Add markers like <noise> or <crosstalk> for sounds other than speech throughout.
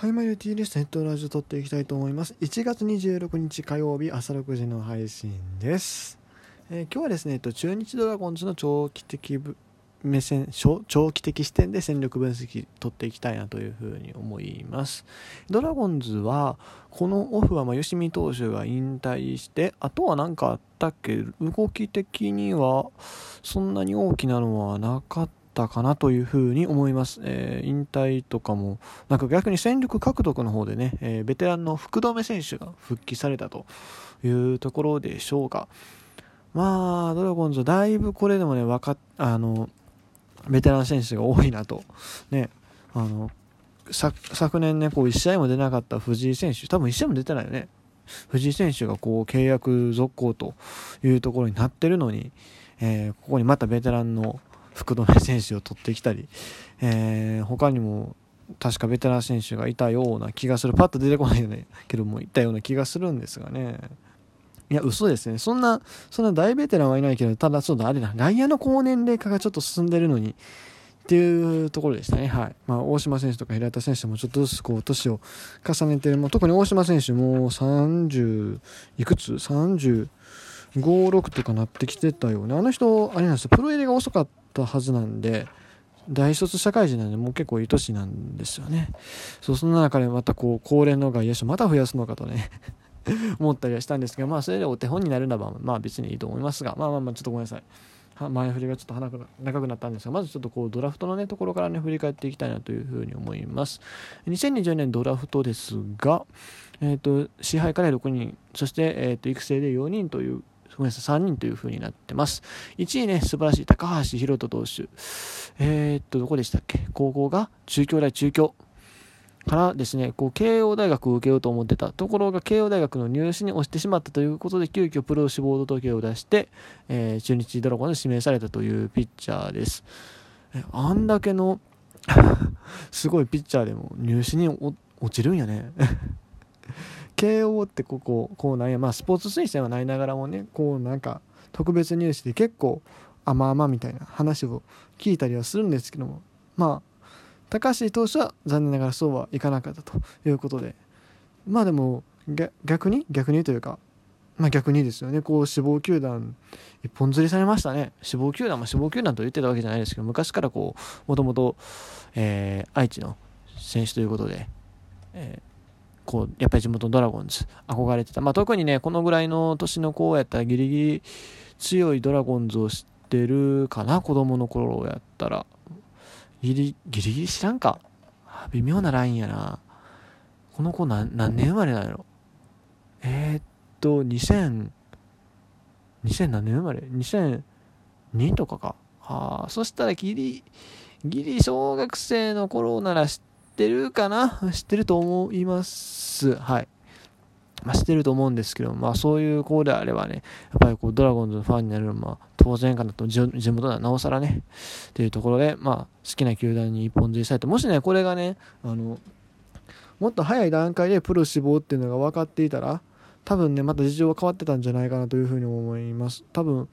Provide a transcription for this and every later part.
はい、マイル T です。ネットラジオ撮っていきたいと思います。1月26日火曜日朝6時の配信です。えー、今日はですね、中日ドラゴンズの長期的目線長期的視点で戦力分析取っていきたいなというふうに思いますドラゴンズはこのオフはま吉見投手が引退してあとは何かあったっけ？動き的にはそんなに大きなのはなかったったかなというふうに思います、えー、引退とかもなんか逆に戦力獲得の方でね、えー、ベテランの福留選手が復帰されたというところでしょうか。まあドラゴンズだいぶこれでもね分かあのベテラン選手が多いなと。ねあの昨年ねこう1試合も出なかった藤井選手多分1試合も出てないよね。藤井選手がこう契約続行というところになってるのに、えー、ここにまたベテランの福留選手を取ってきたり、えー、他にも確かベテラン選手がいたような気がするパッと出てこないよねけどもいたような気がするんですがねいや嘘ですねそんなそんな大ベテランはいないけどただそうだあれだ外野の高年齢化がちょっと進んでるのにっていうところでしたね。はい。まあ、大島選手とか平田選手もちょっとずつこう、年を重ねてる。もう特に大島選手も30、いくつ ?30、5、6とかなってきてたよね。あの人、あれなんですよ。プロ入りが遅かったたはずなんで、大卒社会人なんでもう結構いい年なんですよね。そう、そんな中でまたこう、高齢の外野手また増やすのかとね <laughs> 思ったりはしたんですけど、まあそれでお手本になるならば、まあ別にいいと思いますが、まあまあまあちょっとごめんなさい。前振りがちょっと長くなったんですが、まずちょっとこうドラフトの、ね、ところからね、振り返っていきたいなというふうに思います。2020年ドラフトですが、えっ、ー、と、支配から6人、そして、えっ、ー、と、育成で4人というごめんなさい、3人という風になってます。1位ね、素晴らしい高橋宏斗投手。えー、っと、どこでしたっけ？高校が中京大中京。からですね、こう慶応大学を受けようと思ってたところが慶応大学の入試に押してしまったということで急遽プロ志望届を出して、えー、中日ドラゴンに指名されたというピッチャーです。あんだけの <laughs> すごいピッチャーでも入試に落ちるんやね慶応ってこここうなんや。まあスポーツ推薦はないながらもねこうなんか特別入試で結構甘々みたいな話を聞いたりはするんですけども。まあ高橋投手は残念ながらそうはいかなかったということで。まあでも逆に？逆にというかまあ逆にですよね。こう志望球団一本釣りされましたね。志望球団も志望球団と言ってたわけじゃないですけど昔からこうもともと愛知の選手ということで、えーこう、やっぱり地元ドラゴンズ、憧れてた。まあ、特にね、このぐらいの年の子やったらギリギリ強いドラゴンズを知ってるかな、子供の頃やったら。ギリギリギリ知らんか。微妙なラインやな。この子何何年生まれなんやろ。えー、っと、2000、2000何年生まれ ?2002 とかか。ああ、そしたらギリ、ギリ小学生の頃なら知ってるかな？知ってると思います。はい。まあ、知ってると思うんですけど、まあそういう子であればね、やっぱりこうドラゴンズのファンになるのは当然かなと、地元ならなおさらね、っていうところで、まあ好きな球団に一本釣りされて、もしね、これがね、あの、もっと早い段階でプロ志望っていうのが分かっていたら、多分ね、また事情は変わってたんじゃないかなというふうに思います。多分、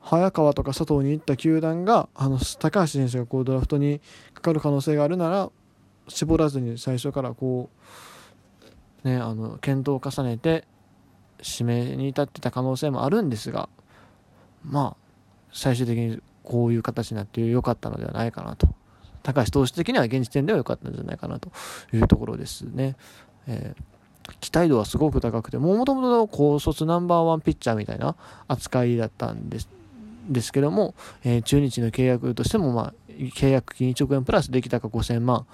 早川とか佐藤に行った球団が、あの、高橋選手がこうドラフトにかかる可能性があるなら、絞らずに最初からこうねあの検討を重ねて指名に至ってた可能性もあるんですがまあ最終的にこういう形になって良かったのではないかなと高橋投手的には現時点では良かったんじゃないかなというところですね。えー、期待度はすごく高くてもともと高卒ナンバーワンピッチャーみたいな扱いだったんですですけども、えー、中日の契約としても、まあ、契約金1億円プラスできたか5000万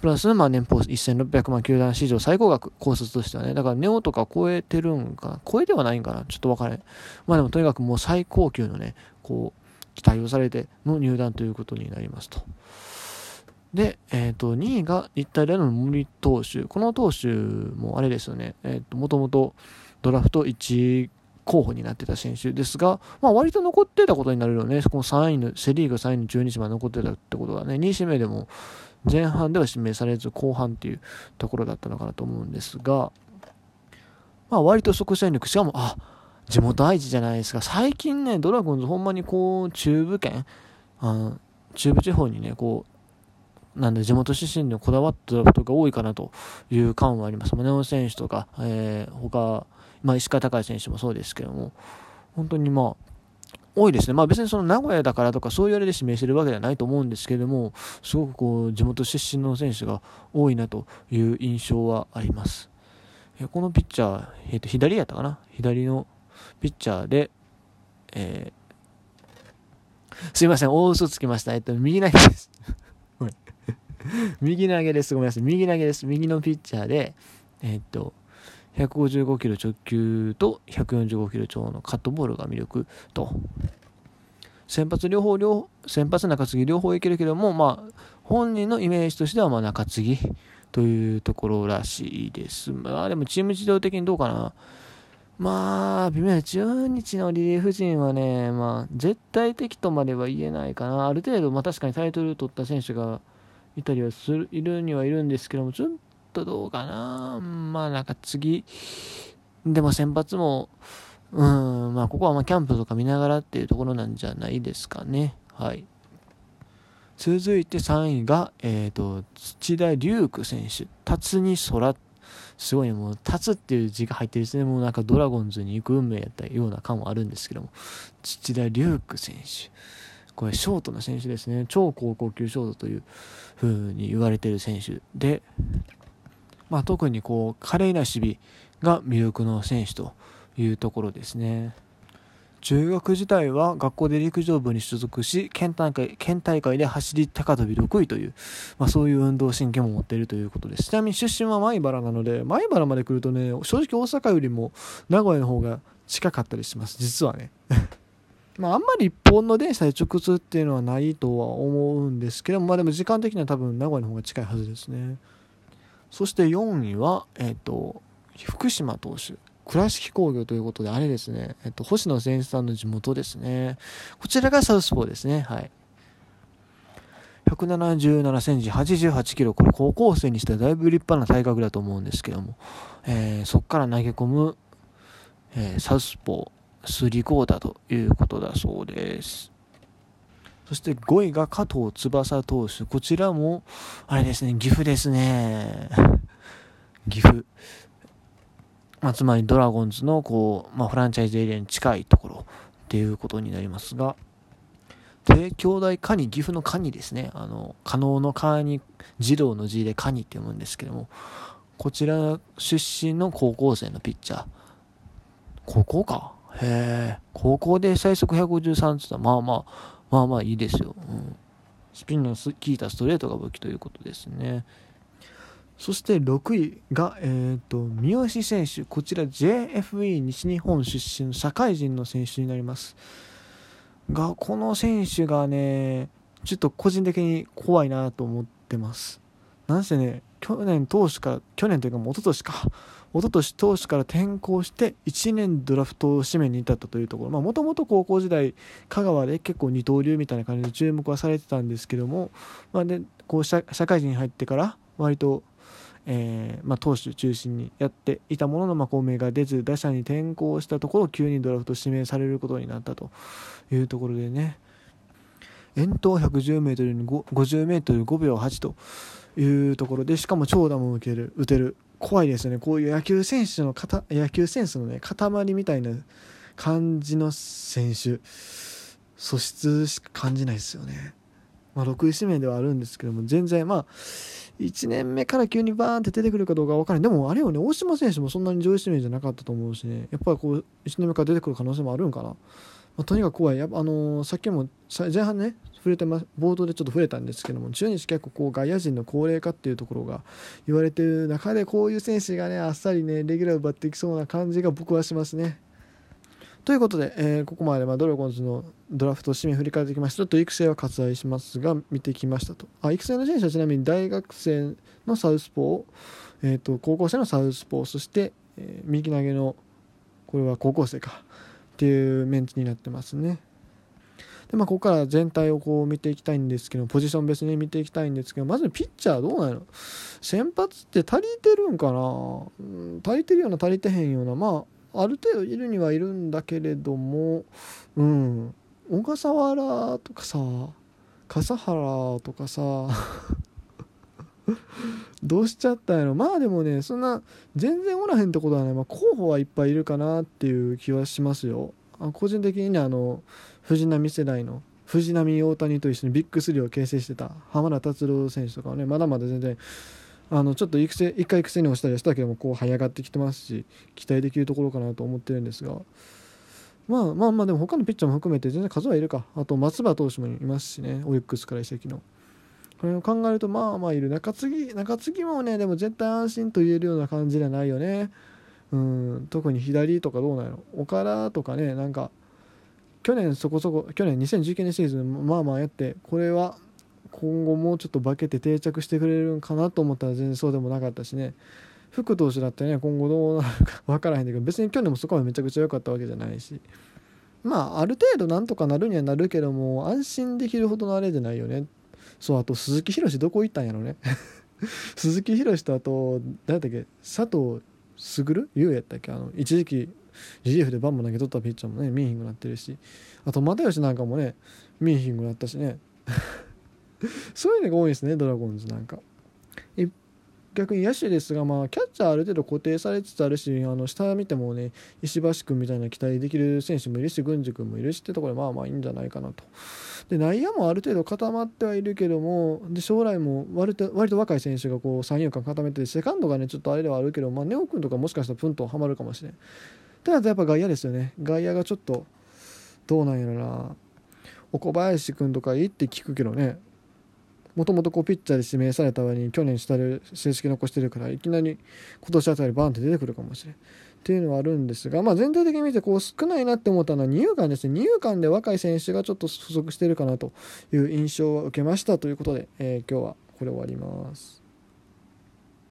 プラス、まあ、年俸1600万球団史上最高額、高卒としてはね。だから、ネオとか超えてるんかな？超えてはないんかな？ちょっとわからない。まあでも、とにかくもう最高級のね、こう、期待をされての入団ということになりますと。で、えっ、ー、と、2位が日体大の森投手？この投手もあれですよね。えっ、ー、と、もともとドラフト1候補になってた選手ですが、まあ、割と残ってたことになるよね。この3位の、セ・リーグ3位の中日まで残ってたってことはね、2位指名でも前半では指名されず後半っていうところだったのかなと思うんですが、まあ割と即戦力、しかも、あ、地元愛知じゃないですか。最近ね、ドラゴンズほんまにこう、中部圏、あ中部地方にね、こう、なんで地元出身にこだわったドラフトが多いかなという感はあります。ネオ選手とか、えー、他、まあ、石川隆選手もそうですけども、本当にまあ、多いですね。まあ別にその名古屋だからとかそういうあれで指名してるわけではないと思うんですけども、すごくこう地元出身の選手が多いなという印象はあります。えこのピッチャー、えー、と左やったかな？左のピッチャーで、えー、すいません、大嘘つきました。えっと、右投げです。<laughs> 右投げです。ごめんなさい。右投げです。右のピッチャーで、えっと、155キロ直球と145キロ超のカットボールが魅力と。先発両方両、先発中継ぎ両方いけるけども、まあ、本人のイメージとしては、まあ、中継ぎというところらしいです。まあ、でもチーム自動的にどうかな。まあ、微妙な中日のリリーフ陣はね、まあ、絶対的とまでは言えないかな。ある程度、まあ確かにタイトル取った選手がいたりはする、いるにはいるんですけども、ちょっとどうかな。まあなんか次、でも先発も、うん、まあここはまキャンプとか見ながらっていうところなんじゃないですかね。はい。続いて3位が、えっ、ー、と、土田龍空選手。辰に空。すごいね、もう、辰っていう字が入ってるですね。もうなんかドラゴンズに行く運命やったような感はあるんですけども。土田龍空選手。これショートの選手ですね。超高校級ショートという風に言われてる選手で、まあ、特にこう華麗な守備が魅力の選手というところですね。中学時代は学校で陸上部に所属し県大会県大会で走り高跳び6位という、まあ、そういう運動神経も持っているということです。ちなみに出身は米原なので米原まで来るとね正直大阪よりも名古屋の方が近かったりします。実はね。<laughs> まあ、あんまり一本の電車で直通っていうのはないとは思うんですけどまあでも時間的には多分名古屋の方が近いはずですね。そして4位は、えっ、ー、と、福島投手。倉敷工業ということで、あれですね、えっ、と、星野選手さんの地元ですね。こちらがサウスポーですね。はい。177センチ、88キロ、これ高校生にしてはだいぶ立派な体格だと思うんですけども、えー、そこから投げ込む、えー、サウスポー、スリークォーターということだそうです。そして5位が加藤翼投手。こちらも、あれですね、岐阜ですね。岐阜。まあ、つまりドラゴンズのこう、まあ、フランチャイズエリアに近いところっていうことになりますが、帝京大カニ、岐阜のカニですね。あの、可能のカニ、児童の字でカニって読むんですけども、こちら出身の高校生のピッチャー。高校か？へえ。高校で最速153って言ったら、まあまあ、まあまあいいですよ。うん、スピンの効いたストレートが武器ということですね。そして6位が、えーと、三好選手、こちら JFE 西日本出身の社会人の選手になります。が、この選手がね、ちょっと個人的に怖いなと思ってます。なんせね、去年投手から、去年というかもう一昨年か、<laughs> 一昨年投手から転向して1年ドラフト指名に至ったというところ。もともと高校時代香川で結構二刀流みたいな感じで注目はされてたんですけども、まあね、こう社会人に入ってから割と、えー、まあ、投手中心にやっていたものの、まあ、公明が出ず打者に転向したところ急にドラフト指名されることになったというところでね。遠投 110m に 50m5 秒8と。いうところでしかも長打も受ける打てる。怖いですよね。こういう野球選手の方野球センスのね塊みたいな感じの選手素質しか感じないですよね。まあ、6位指名ではあるんですけども全然まあ1年目から急にバーンって出てくるかどうか分からない。でもあれよね大島選手もそんなに上位指名じゃなかったと思うしね。やっぱりこう1年目から出てくる可能性もあるんかな、まあ、とにかく怖い。やあのー、さっきも前半ね触れてま冒頭でちょっと触れたんですけども中日結構こう外野陣の高齢化っていうところが言われてる中でこういう選手がねあっさりねレギュラー奪っていきそうな感じが僕はしますね。ということで、えー、ここまでまドラゴンズのドラフト指名振り返ってきましたちょっと育成は割愛しますが見てきましたとあ育成の選手はちなみに大学生のサウスポー、えーと、高校生のサウスポーそして、えー、右投げのこれは高校生かっていうメンツになってますね。で、まあ、ここから全体をこう見ていきたいんですけど、ポジション別に見ていきたいんですけど、まずピッチャーどうなの？先発って足りてるんかな、うん、足りてるような足りてへんような、まあ、ある程度いるにはいるんだけれども、うん、小笠原とかさ、笠原とかさ、<laughs> どうしちゃったんやろ？まあでもねそんな全然おらへんってことはね、まあ、候補はいっぱいいるかなっていう気はしますよ。個人的にねあの藤波世代の藤波大谷と一緒にビッグスリーを形成してた浜田達郎選手とかはねまだまだ全然あのちょっと育成1回育成に落ちたりしたけどもこう這い上がってきてますし期待できるところかなと思ってるんですがまあまあまあでも他のピッチャーも含めて全然数はいるか。あと松葉投手もいますしねオリックスから移籍の。これを考えるとまあまあいる。中継ぎ中継ぎもねでも絶対安心と言えるような感じじゃないよね。うん特に左とかどうなの岡田とかねなんか去年そこそこ去年2019年シーズンまあまあやってこれは今後もうちょっと化けて定着してくれるんかなと思ったら全然そうでもなかったしね。福投手だってね今後どうなるか <laughs> 分からへんけど別に去年もそこはめちゃくちゃ良かったわけじゃないし。まあある程度なんとかなるにはなるけども安心できるほどのあれじゃないよね。そうあと鈴木宏どこ行ったんやろね。<laughs> 鈴木宏とあと誰だっけ？佐藤卓優やったっけ？あの一時期 GF でバンバン投げ取ったピッチャーもねミーヒングなってるし。あと又吉なんかもねミーヒングなったしね。<laughs> そういうのが多いですねドラゴンズなんか。逆に野手ですが、まあ、キャッチャーある程度固定されつつあるしあの下見てもね石橋君みたいな期待できる選手もいるし郡司君もいるしってところでまあまあいいんじゃないかなと。で内野もある程度固まってはいるけどもで将来も割と割と若い選手がこう三遊間固めてセカンドがねちょっとあれではあるけど、まあ、ネオ君とかもしかしたらプンとはまるかもしれん。ただやっぱ外野ですよね。外野がちょっとどうなんやろな。岡林君とかいいって聞くけどね。もともとピッチャーで指名された割に去年下で成績残してるからいきなり今年あたりバーンって出てくるかもしれんっていうのはあるんですが、まあ、全体的に見てこう少ないなって思ったのは二遊間ですね二遊間で若い選手がちょっと不足してるかなという印象を受けましたということで、えー、今日はこれ終わります。